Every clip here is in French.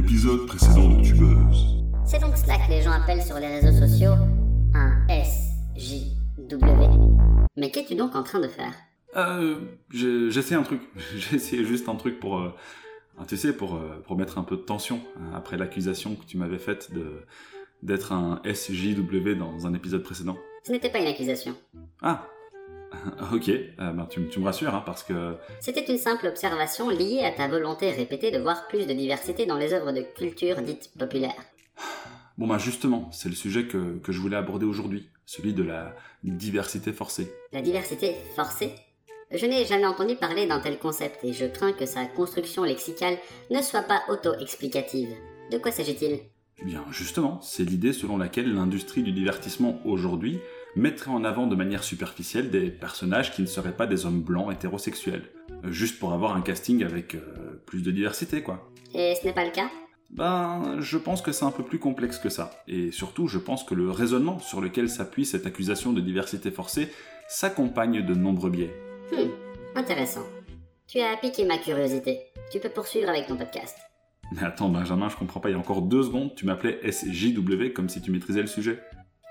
l'épisode précédent de Tubeuse. C'est donc cela que les gens appellent sur les réseaux sociaux un SJW. Mais qu'es-tu donc en train de faire? Euh, j'ai essayé un truc. J'ai essayé juste un truc pour, euh, tu sais, pour, euh, pour mettre un peu de tension hein, après l'accusation que tu m'avais faite de d'être un SJW dans un épisode précédent. Ce n'était pas une accusation. Ah, ok. Euh, ben, tu, me rassures, hein, parce que C'était une simple observation liée à ta volonté répétée de voir plus de diversité dans les œuvres de culture dites populaires. bon, ben justement, c'est le sujet que, que je voulais aborder aujourd'hui, celui de la diversité forcée. La diversité forcée? Je n'ai jamais entendu parler d'un tel concept et je crains que sa construction lexicale ne soit pas auto-explicative. De quoi s'agit-il? Eh bien, justement, c'est l'idée selon laquelle l'industrie du divertissement aujourd'hui mettrait en avant de manière superficielle des personnages qui ne seraient pas des hommes blancs hétérosexuels, Euh, juste pour avoir un casting avec euh, plus de diversité, quoi. Et ce n'est pas le cas? Ben, je pense que c'est un peu plus complexe que ça, et surtout, je pense que le raisonnement sur lequel s'appuie cette accusation de diversité forcée s'accompagne de nombreux biais. Hmm, intéressant. Tu as piqué ma curiosité. Tu peux poursuivre avec ton podcast. Mais attends, Benjamin, je comprends pas, il y a encore deux secondes, tu m'appelais SJW comme si tu maîtrisais le sujet.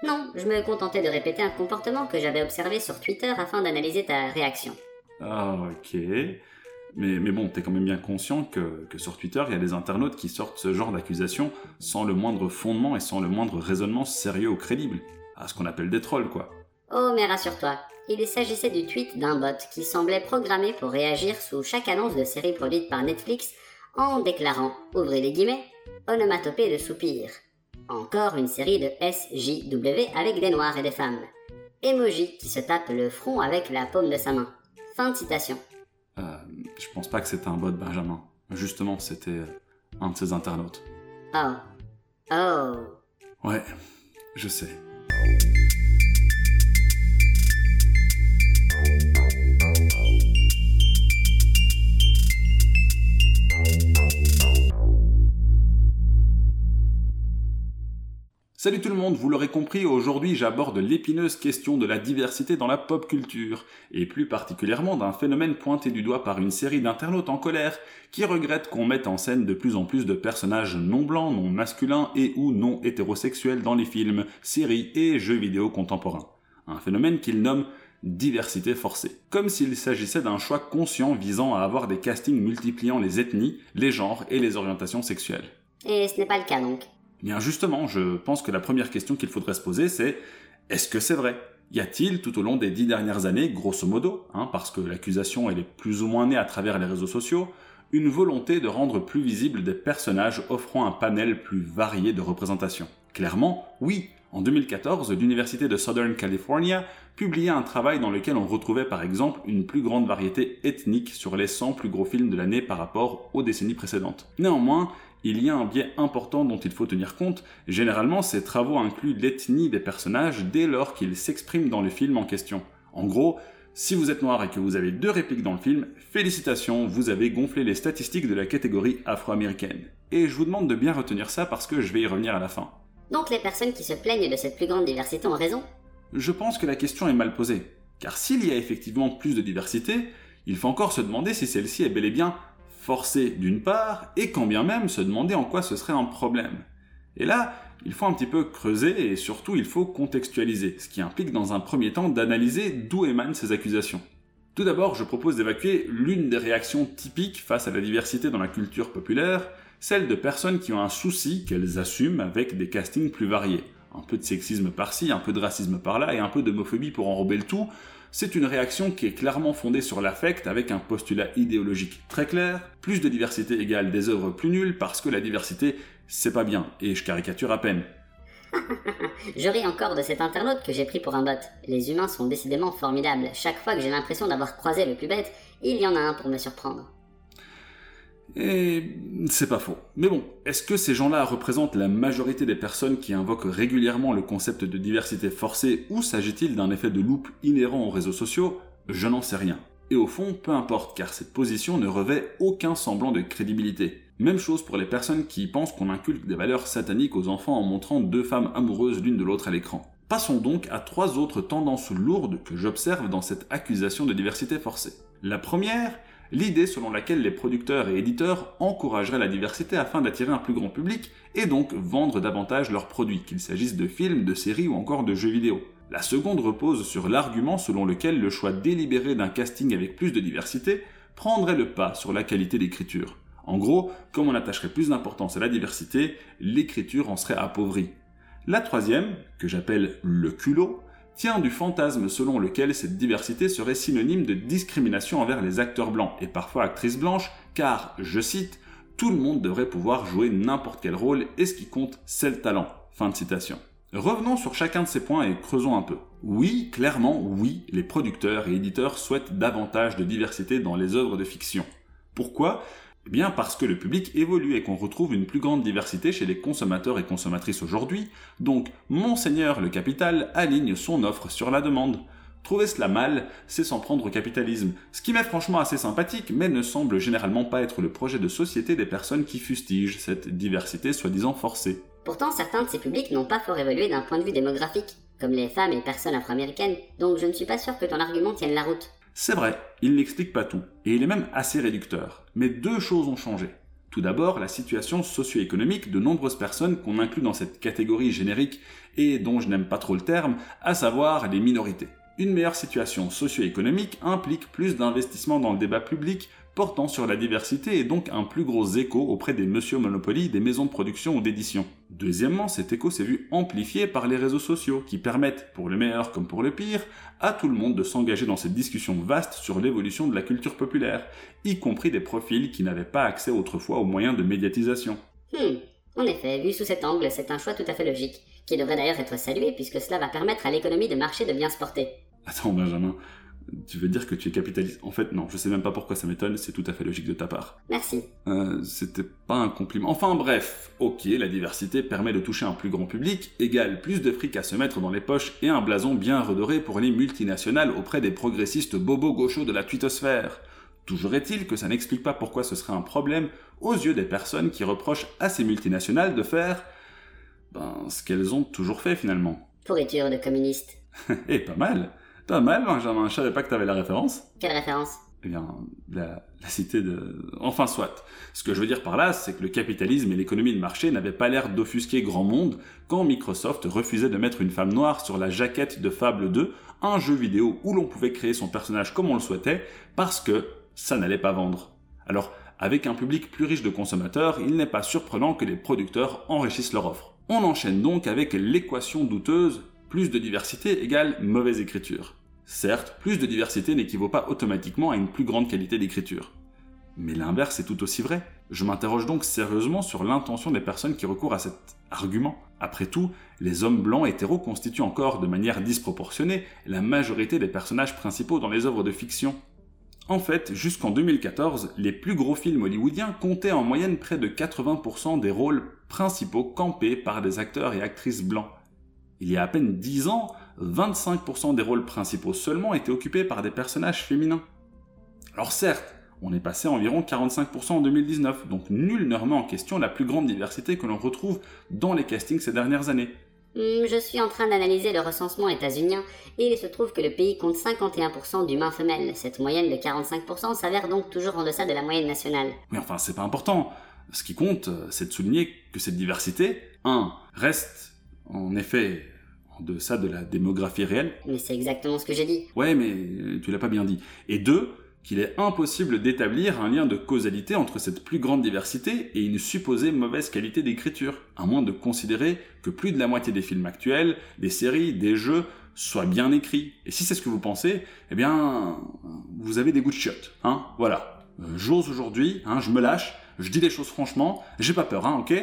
Non, je me contentais de répéter un comportement que j'avais observé sur Twitter afin d'analyser ta réaction. Ah, ok. Mais, mais bon, t'es quand même bien conscient que, que sur Twitter, il y a des internautes qui sortent ce genre d'accusations sans le moindre fondement et sans le moindre raisonnement sérieux ou crédible. À ce qu'on appelle des trolls, quoi. Oh, mais rassure-toi, il s'agissait du tweet d'un bot qui semblait programmé pour réagir sous chaque annonce de série produite par Netflix en déclarant, ouvrez les guillemets, onomatopée de soupir. Encore une série de SJW avec des noirs et des femmes. Emoji qui se tape le front avec la paume de sa main. Fin de citation. Euh, je pense pas que c'était un bot, Benjamin. Justement, c'était euh, un de ces internautes. Oh. Oh. Ouais, je sais. Salut tout le monde, vous l'aurez compris, aujourd'hui j'aborde l'épineuse question de la diversité dans la pop culture, et plus particulièrement d'un phénomène pointé du doigt par une série d'internautes en colère qui regrettent qu'on mette en scène de plus en plus de personnages non blancs, non masculins et ou non hétérosexuels dans les films, séries et jeux vidéo contemporains. Un phénomène qu'ils nomment diversité forcée. Comme s'il s'agissait d'un choix conscient visant à avoir des castings multipliant les ethnies, les genres et les orientations sexuelles. Et ce n'est pas le cas donc. Bien justement, je pense que la première question qu'il faudrait se poser, c'est est-ce que c'est vrai? Y a-t-il tout au long des dix dernières années, grosso modo, hein, parce que l'accusation est plus ou moins née à travers les réseaux sociaux, une volonté de rendre plus visibles des personnages offrant un panel plus varié de représentation Clairement, oui. En 2014, l'Université de Southern California publiait un travail dans lequel on retrouvait par exemple une plus grande variété ethnique sur les 100 plus gros films de l'année par rapport aux décennies précédentes. Néanmoins, il y a un biais important dont il faut tenir compte. Généralement, ces travaux incluent l'ethnie des personnages dès lors qu'ils s'expriment dans le film en question. En gros, si vous êtes noir et que vous avez deux répliques dans le film, félicitations, vous avez gonflé les statistiques de la catégorie afro-américaine. Et je vous demande de bien retenir ça parce que je vais y revenir à la fin. Donc les personnes qui se plaignent de cette plus grande diversité ont raison? Je pense que la question est mal posée. Car s'il y a effectivement plus de diversité, il faut encore se demander si celle-ci est bel et bien forcée d'une part, et quand bien même se demander en quoi ce serait un problème. Et là, il faut un petit peu creuser et surtout il faut contextualiser, ce qui implique dans un premier temps d'analyser d'où émanent ces accusations. Tout d'abord, je propose d'évacuer l'une des réactions typiques face à la diversité dans la culture populaire, celle de personnes qui ont un souci qu'elles assument avec des castings plus variés. Un peu de sexisme par-ci, un peu de racisme par-là et un peu d'homophobie pour enrober le tout, c'est une réaction qui est clairement fondée sur l'affect avec un postulat idéologique très clair, plus de diversité égale des œuvres plus nulles parce que la diversité c'est pas bien, et je caricature à peine. Je ris encore de cet internaute que j'ai pris pour un bot. Les humains sont décidément formidables. Chaque fois que j'ai l'impression d'avoir croisé le plus bête, il y en a un pour me surprendre. Et c'est pas faux. Mais bon, est-ce que ces gens-là représentent la majorité des personnes qui invoquent régulièrement le concept de diversité forcée ou s'agit-il d'un effet de loupe inhérent aux réseaux sociaux? Je n'en sais rien. Et au fond, peu importe, car cette position ne revêt aucun semblant de crédibilité. Même chose pour les personnes qui pensent qu'on inculque des valeurs sataniques aux enfants en montrant deux femmes amoureuses l'une de l'autre à l'écran. Passons donc à trois autres tendances lourdes que j'observe dans cette accusation de diversité forcée. La première L'idée selon laquelle les producteurs et éditeurs encourageraient la diversité afin d'attirer un plus grand public et donc vendre davantage leurs produits, qu'il s'agisse de films, de séries ou encore de jeux vidéo. La seconde repose sur l'argument selon lequel le choix délibéré d'un casting avec plus de diversité prendrait le pas sur la qualité d'écriture. En gros, comme on attacherait plus d'importance à la diversité, l'écriture en serait appauvrie. La troisième, que j'appelle le culot, tient du fantasme selon lequel cette diversité serait synonyme de discrimination envers les acteurs blancs et parfois actrices blanches, car, je cite, tout le monde devrait pouvoir jouer n'importe quel rôle et ce qui compte, c'est le talent. Fin de citation. Revenons sur chacun de ces points et creusons un peu. Oui, clairement, oui, les producteurs et éditeurs souhaitent davantage de diversité dans les œuvres de fiction. Pourquoi? Eh bien parce que le public évolue et qu'on retrouve une plus grande diversité chez les consommateurs et consommatrices aujourd'hui, donc Monseigneur le Capital aligne son offre sur la demande. Trouver cela mal, c'est s'en prendre au capitalisme, ce qui m'est franchement assez sympathique, mais ne semble généralement pas être le projet de société des personnes qui fustigent cette diversité soi-disant forcée. Pourtant, certains de ces publics n'ont pas fort évolué d'un point de vue démographique, comme les femmes et personnes afro-américaines, donc je ne suis pas sûr que ton argument tienne la route. C'est vrai, il n'explique pas tout, et il est même assez réducteur. Mais deux choses ont changé. Tout d'abord, la situation socio-économique de nombreuses personnes qu'on inclut dans cette catégorie générique et dont je n'aime pas trop le terme, à savoir les minorités. Une meilleure situation socio-économique implique plus d'investissement dans le débat public portant sur la diversité et donc un plus gros écho auprès des monsieur Monopoly des maisons de production ou d'édition. Deuxièmement, cet écho s'est vu amplifié par les réseaux sociaux qui permettent, pour le meilleur comme pour le pire, à tout le monde de s'engager dans cette discussion vaste sur l'évolution de la culture populaire, y compris des profils qui n'avaient pas accès autrefois aux moyens de médiatisation. Hmm, en effet, vu sous cet angle, c'est un choix tout à fait logique, qui devrait d'ailleurs être salué puisque cela va permettre à l'économie de marché de bien se porter. Attends, Benjamin, tu veux dire que tu es capitaliste En fait, non, je sais même pas pourquoi ça m'étonne, c'est tout à fait logique de ta part. Merci. Euh, c'était pas un compliment. Enfin bref, ok, la diversité permet de toucher un plus grand public, égale plus de fric à se mettre dans les poches et un blason bien redoré pour les multinationales auprès des progressistes bobo gauchos de la twittosphère. Toujours est-il que ça n'explique pas pourquoi ce serait un problème aux yeux des personnes qui reprochent à ces multinationales de faire ben, ce qu'elles ont toujours fait finalement. Pourriture de communiste. Eh, pas mal Pas mal, Benjamin, je savais pas que t'avais la référence. Quelle référence? Eh bien, la, la cité de... Enfin, soit. Ce que je veux dire par là, c'est que le capitalisme et l'économie de marché n'avaient pas l'air d'offusquer grand monde quand Microsoft refusait de mettre une femme noire sur la jaquette de Fable 2, un jeu vidéo où l'on pouvait créer son personnage comme on le souhaitait, parce que ça n'allait pas vendre. Alors, avec un public plus riche de consommateurs, il n'est pas surprenant que les producteurs enrichissent leur offre. On enchaîne donc avec l'équation douteuse plus de diversité égale mauvaise écriture. Certes, plus de diversité n'équivaut pas automatiquement à une plus grande qualité d'écriture. Mais l'inverse est tout aussi vrai. Je m'interroge donc sérieusement sur l'intention des personnes qui recourent à cet argument. Après tout, les hommes blancs hétéros constituent encore de manière disproportionnée la majorité des personnages principaux dans les œuvres de fiction. En fait, jusqu'en 2014, les plus gros films hollywoodiens comptaient en moyenne près de 80% des rôles principaux campés par des acteurs et actrices blancs. Il y a à peine 10 ans, 25% des rôles principaux seulement étaient occupés par des personnages féminins. Alors certes, on est passé à environ 45% en 2019, donc nul ne remet en question la plus grande diversité que l'on retrouve dans les castings ces dernières années. Hmm, Je suis en train d'analyser le recensement états-unien et il se trouve que le pays compte 51% d'humains femelles. Cette moyenne de 45% s'avère donc toujours en deçà de la moyenne nationale. Mais enfin, c'est pas important. Ce qui compte, euh, c'est de souligner que cette diversité, 1. reste en effet en deçà de la démographie réelle. Mais c'est exactement ce que j'ai dit. Ouais, mais euh, tu l'as pas bien dit. Et 2. qu'il est impossible d'établir un lien de causalité entre cette plus grande diversité et une supposée mauvaise qualité d'écriture, à moins de considérer que plus de la moitié des films actuels, des séries, des jeux soient bien écrits. Et si c'est ce que vous pensez, eh bien, vous avez des goûts de chiottes, hein, voilà. Euh, J'ose aujourd'hui, hein, je me lâche, je dis les choses franchement, j'ai pas peur, hein, ok?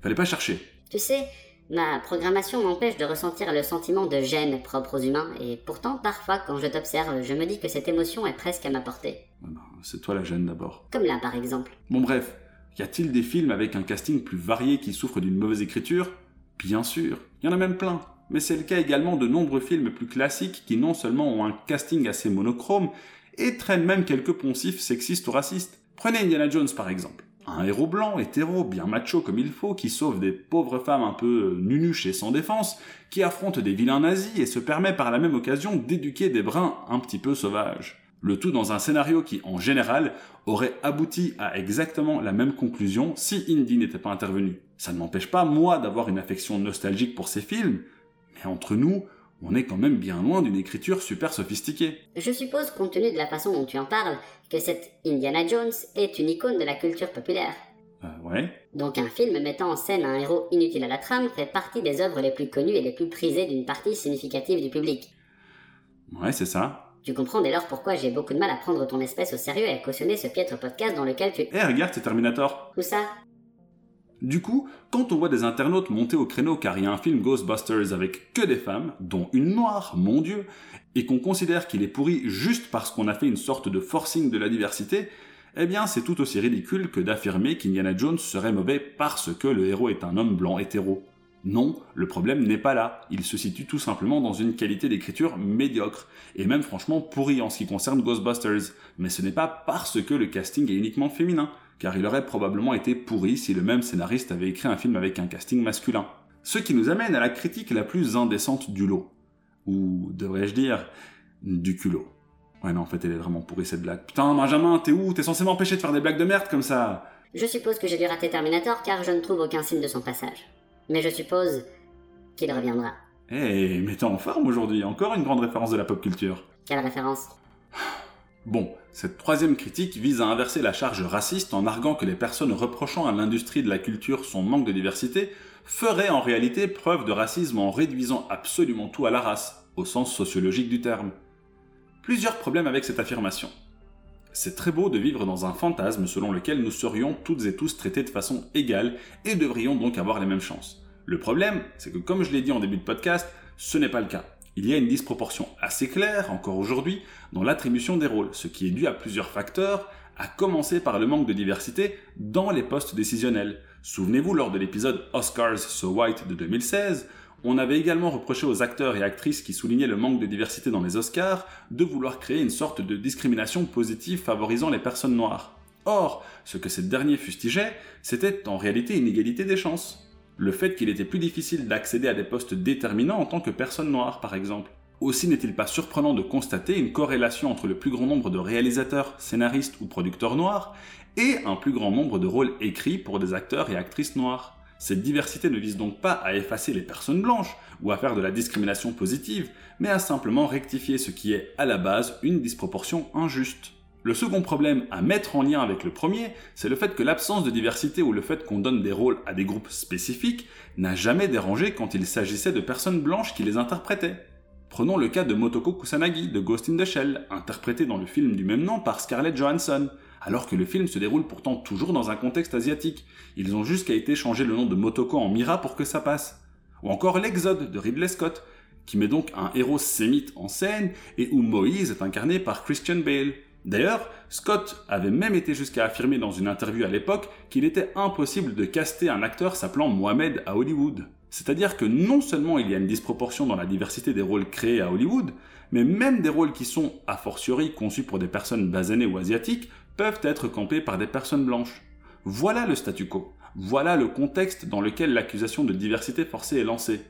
Fallait pas chercher. Tu sais, ma programmation m'empêche de ressentir le sentiment de gêne propre aux humains, et pourtant parfois quand je t'observe, je me dis que cette émotion est presque à ma portée. Ah ben, C'est toi la gêne d'abord. Comme là par exemple. Bon bref, y a-t-il des films avec un casting plus varié qui souffrent d'une mauvaise écriture? Bien sûr, il y en a même plein. Mais c'est le cas également de nombreux films plus classiques qui non seulement ont un casting assez monochrome, et traînent même quelques poncifs sexistes ou racistes. Prenez Indiana Jones par exemple. Un héros blanc, hétéro, bien macho comme il faut, qui sauve des pauvres femmes un peu euh, nunuches et sans défense, qui affronte des vilains nazis et se permet par la même occasion d'éduquer des brins un petit peu sauvages. Le tout dans un scénario qui, en général, aurait abouti à exactement la même conclusion si Indy n'était pas intervenu. Ça ne m'empêche pas, moi, d'avoir une affection nostalgique pour ces films, mais entre nous, on est quand même bien loin d'une écriture super sophistiquée. Je suppose, compte tenu de la façon dont tu en parles, que cette Indiana Jones est une icône de la culture populaire. Euh, ouais. Donc un film mettant en scène un héros inutile à la trame fait partie des œuvres les plus connues et les plus prisées d'une partie significative du public. Ouais, c'est ça. Tu comprends dès lors pourquoi j'ai beaucoup de mal à prendre ton espèce au sérieux et à cautionner ce piètre podcast dans lequel tu... Eh, regarde, c'est Terminator. Où ça? Du coup, quand on voit des internautes monter au créneau car il y a un film Ghostbusters avec que des femmes, dont une noire, mon dieu, et qu'on considère qu'il est pourri juste parce qu'on a fait une sorte de forcing de la diversité, eh bien c'est tout aussi ridicule que d'affirmer qu'Indiana Jones serait mauvais parce que le héros est un homme blanc hétéro. Non, le problème n'est pas là, il se situe tout simplement dans une qualité d'écriture médiocre, et même franchement pourri en ce qui concerne Ghostbusters, mais ce n'est pas parce que le casting est uniquement féminin, car il aurait probablement été pourri si le même scénariste avait écrit un film avec un casting masculin. Ce qui nous amène à la critique la plus indécente du lot. Ou devrais-je dire, du culot. Ouais non, en fait elle est vraiment pourrie cette blague. Putain Benjamin, t'es où? T'es censé m'empêcher de faire des blagues de merde comme ça? Je suppose que j'ai dû rater Terminator car je ne trouve aucun signe de son passage. Mais je suppose qu'il reviendra. Eh, mais t'es en forme aujourd'hui, encore une grande référence de la pop culture. Quelle référence? Bon, cette troisième critique vise à inverser la charge raciste en arguant que les personnes reprochant à l'industrie de la culture son manque de diversité feraient en réalité preuve de racisme en réduisant absolument tout à la race, au sens sociologique du terme. Plusieurs problèmes avec cette affirmation. C'est très beau de vivre dans un fantasme selon lequel nous serions toutes et tous traités de façon égale et devrions donc avoir les mêmes chances. Le problème, c'est que comme je l'ai dit en début de podcast, ce n'est pas le cas. Il y a une disproportion assez claire, encore aujourd'hui, dans l'attribution des rôles, ce qui est dû à plusieurs facteurs, à commencer par le manque de diversité dans les postes décisionnels. Souvenez-vous, lors de l'épisode Oscars So White de 2016, on avait également reproché aux acteurs et actrices qui soulignaient le manque de diversité dans les Oscars de vouloir créer une sorte de discrimination positive favorisant les personnes noires. Or, ce que ces derniers fustigeaient, c'était en réalité une égalité des chances. Le fait qu'il était plus difficile d'accéder à des postes déterminants en tant que personne noire, par exemple. Aussi n'est-il pas surprenant de constater une corrélation entre le plus grand nombre de réalisateurs, scénaristes ou producteurs noirs et un plus grand nombre de rôles écrits pour des acteurs et actrices noirs. Cette diversité ne vise donc pas à effacer les personnes blanches ou à faire de la discrimination positive, mais à simplement rectifier ce qui est à la base une disproportion injuste. Le second problème à mettre en lien avec le premier, c'est le fait que l'absence de diversité ou le fait qu'on donne des rôles à des groupes spécifiques n'a jamais dérangé quand il s'agissait de personnes blanches qui les interprétaient. Prenons le cas de Motoko Kusanagi de Ghost in the Shell, interprété dans le film du même nom par Scarlett Johansson, alors que le film se déroule pourtant toujours dans un contexte asiatique. Ils ont juste qu'à été changer le nom de Motoko en Mira pour que ça passe. Ou encore l'Exode de Ridley Scott, qui met donc un héros sémite en scène et où Moïse est incarné par Christian Bale. D'ailleurs, Scott avait même été jusqu'à affirmer dans une interview à l'époque qu'il était impossible de caster un acteur s'appelant Mohamed à Hollywood. C'est-à-dire que non seulement il y a une disproportion dans la diversité des rôles créés à Hollywood, mais même des rôles qui sont, a fortiori, conçus pour des personnes basanées ou asiatiques, peuvent être campés par des personnes blanches. Voilà le statu quo. Voilà le contexte dans lequel l'accusation de diversité forcée est lancée.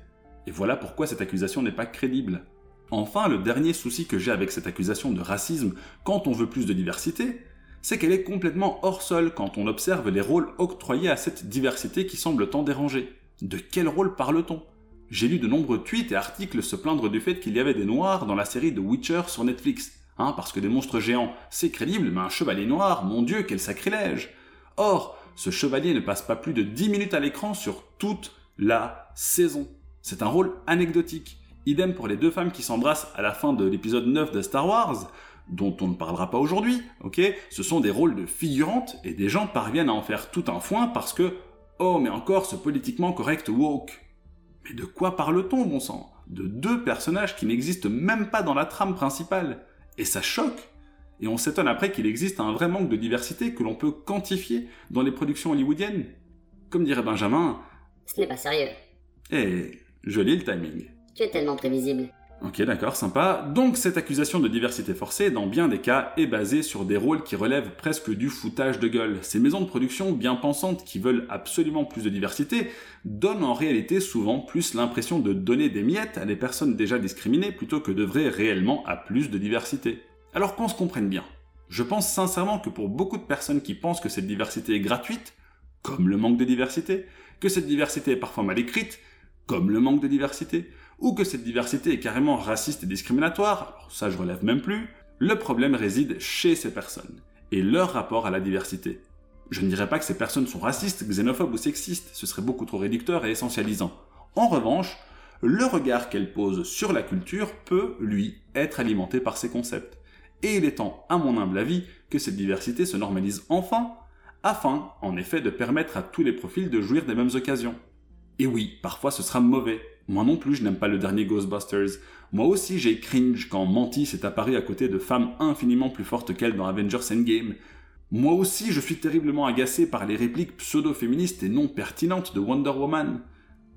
Et voilà pourquoi cette accusation n'est pas crédible. Enfin, le dernier souci que j'ai avec cette accusation de racisme quand on veut plus de diversité, c'est qu'elle est complètement hors sol quand on observe les rôles octroyés à cette diversité qui semble tant déranger. De quel rôle parle-t-on? J'ai lu de nombreux tweets et articles se plaindre du fait qu'il y avait des noirs dans la série The Witcher sur Netflix. Hein, parce que des monstres géants, c'est crédible, mais un chevalier noir, mon dieu, quel sacrilège Or, ce chevalier ne passe pas plus de 10 minutes à l'écran sur toute la saison. C'est un rôle anecdotique. Idem pour les deux femmes qui s'embrassent à la fin de l'épisode 9 de Star Wars, dont on ne parlera pas aujourd'hui, ok? Ce sont des rôles de figurantes et des gens parviennent à en faire tout un foin parce que, oh mais encore ce politiquement correct woke. Mais de quoi parle-t-on, bon sang? De deux personnages qui n'existent même pas dans la trame principale. Et ça choque et on s'étonne après qu'il existe un vrai manque de diversité que l'on peut quantifier dans les productions hollywoodiennes. Comme dirait Benjamin, Ce n'est pas sérieux. eh, joli le timing. Tu es tellement prévisible. Ok, d'accord, sympa. Donc cette accusation de diversité forcée, dans bien des cas, est basée sur des rôles qui relèvent presque du foutage de gueule. Ces maisons de production bien pensantes qui veulent absolument plus de diversité donnent en réalité souvent plus l'impression de donner des miettes à des personnes déjà discriminées plutôt que d'œuvrer réellement à plus de diversité. Alors qu'on se comprenne bien, je pense sincèrement que pour beaucoup de personnes qui pensent que cette diversité est gratuite, comme le manque de diversité, que cette diversité est parfois mal écrite, comme le manque de diversité, ou que cette diversité est carrément raciste et discriminatoire, ça je relève même plus, le problème réside chez ces personnes et leur rapport à la diversité. Je ne dirais pas que ces personnes sont racistes, xénophobes ou sexistes, ce serait beaucoup trop réducteur et essentialisant. En revanche, le regard qu'elles posent sur la culture peut, lui, être alimenté par ces concepts. Et il est temps, à mon humble avis, que cette diversité se normalise enfin, afin, en effet, de permettre à tous les profils de jouir des mêmes occasions. Et oui, parfois ce sera mauvais. Moi non plus, je n'aime pas le dernier Ghostbusters. Moi aussi, j'ai cringe quand Mantis est apparu à côté de femmes infiniment plus fortes qu'elle dans Avengers Endgame. Moi aussi, je suis terriblement agacé par les répliques pseudo-féministes et non pertinentes de Wonder Woman.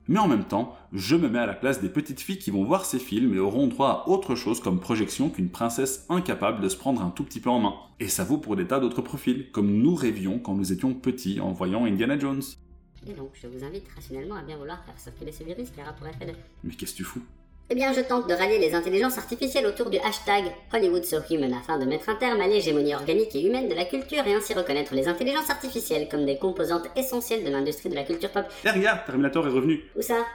Mais en même temps, je me mets à la place des petites filles qui vont voir ces films et auront droit à autre chose comme projection qu'une princesse incapable de se prendre un tout petit peu en main. Et ça vaut pour des tas d'autres profils, comme nous rêvions quand nous étions petits en voyant Indiana Jones. Et donc, je vous invite rationnellement à bien vouloir faire circuler ce virus qui aura pour effet de... Mais qu'est-ce que tu fous? Eh bien, je tente de rallier les intelligences artificielles autour du hashtag Hollywood So Human afin de mettre un terme à l'hégémonie organique et humaine de la culture et ainsi reconnaître les intelligences artificielles comme des composantes essentielles de l'industrie de la culture pop. Eh regarde, Terminator est revenu. Où ça?